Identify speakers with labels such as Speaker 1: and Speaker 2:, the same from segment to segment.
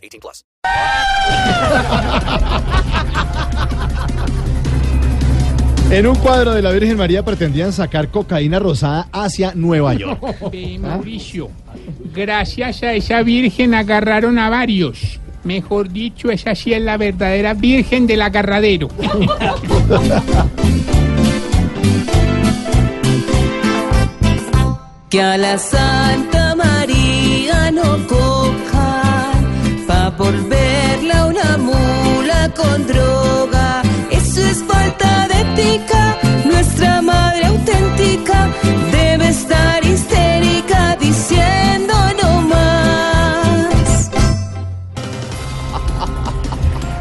Speaker 1: 18 plus.
Speaker 2: En un cuadro de la Virgen María pretendían sacar cocaína rosada hacia Nueva York.
Speaker 3: Ve, Mauricio, gracias a esa virgen agarraron a varios. Mejor dicho, esa sí es la verdadera virgen del agarradero.
Speaker 4: que a la Santa María no cojan, pa' por verla una mula con droga. Eso es falta de ética, nuestra madre auténtica debe estar histérica diciendo no más.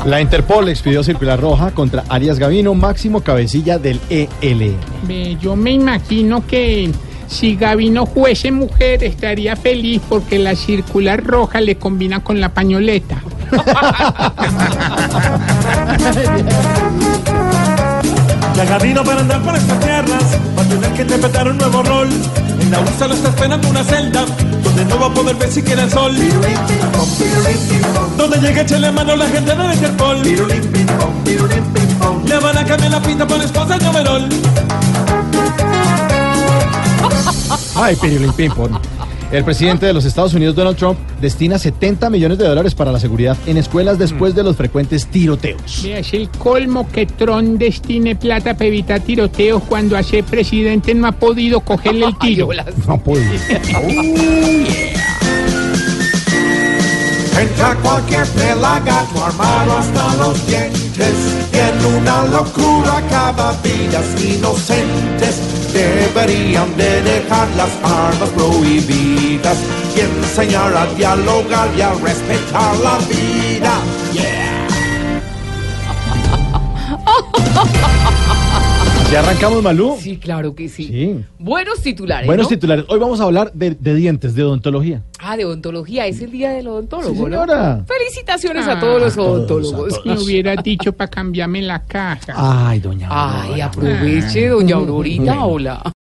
Speaker 2: La Interpol expidió circular roja contra Arias Gavino, máximo cabecilla del ELN.
Speaker 3: Yo me imagino que si Gabino fuese mujer estaría feliz porque la circular roja le combina con la pañoleta.
Speaker 5: Ya Gabino para andar por estas tierras va a tener que interpretar un nuevo rol. En la USA lo está esperando una celda donde no va a poder ver siquiera el sol. Donde llegue echarle mano la gente de Interpol. Le van a cambiar la pinta por esposa
Speaker 2: Ay, Pong. El presidente de los Estados Unidos, Donald Trump, destina 70 millones de dólares para la seguridad en escuelas después de los frecuentes tiroteos.
Speaker 3: Vea, es el colmo que Tron destine plata para evitar tiroteos cuando a ser presidente no ha podido cogerle el tiro.
Speaker 2: No puedo.
Speaker 5: Entra cualquier pelagato armado hasta los dientes y en una locura acaba vidas inocentes. Deberían de dejar las armas prohibidas y enseñar a dialogar y a respetar la vida.
Speaker 2: ¿Ya arrancamos, Malú?
Speaker 6: Sí, claro que sí.
Speaker 2: Sí.
Speaker 6: Buenos titulares.
Speaker 2: Buenos
Speaker 6: ¿no?
Speaker 2: titulares. Hoy vamos a hablar de, de dientes, de odontología.
Speaker 6: Ah, de odontología. Es el día del odontólogo,
Speaker 2: Sí,
Speaker 6: ¿no?
Speaker 2: señora.
Speaker 6: Felicitaciones
Speaker 3: Ah,
Speaker 6: a todos los
Speaker 2: a todos,
Speaker 6: odontólogos.
Speaker 3: Me hubiera dicho para cambiarme la caja.
Speaker 2: Ay, doña.
Speaker 6: Ay,
Speaker 2: Aurora.
Speaker 6: aproveche, doña Aurorita. Hola.